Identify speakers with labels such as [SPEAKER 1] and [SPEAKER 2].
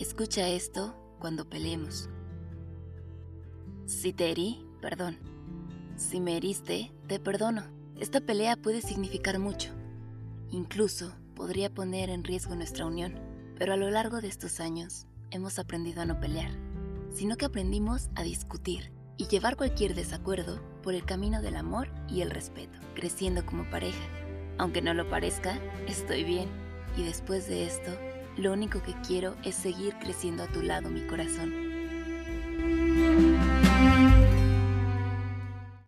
[SPEAKER 1] Escucha esto cuando peleemos. Si te herí, perdón. Si me heriste, te perdono. Esta pelea puede significar mucho. Incluso podría poner en riesgo nuestra unión. Pero a lo largo de estos años hemos aprendido a no pelear, sino que aprendimos a discutir y llevar cualquier desacuerdo por el camino del amor y el respeto, creciendo como pareja. Aunque no lo parezca, estoy bien. Y después de esto, lo único que quiero es seguir creciendo a tu lado, mi corazón.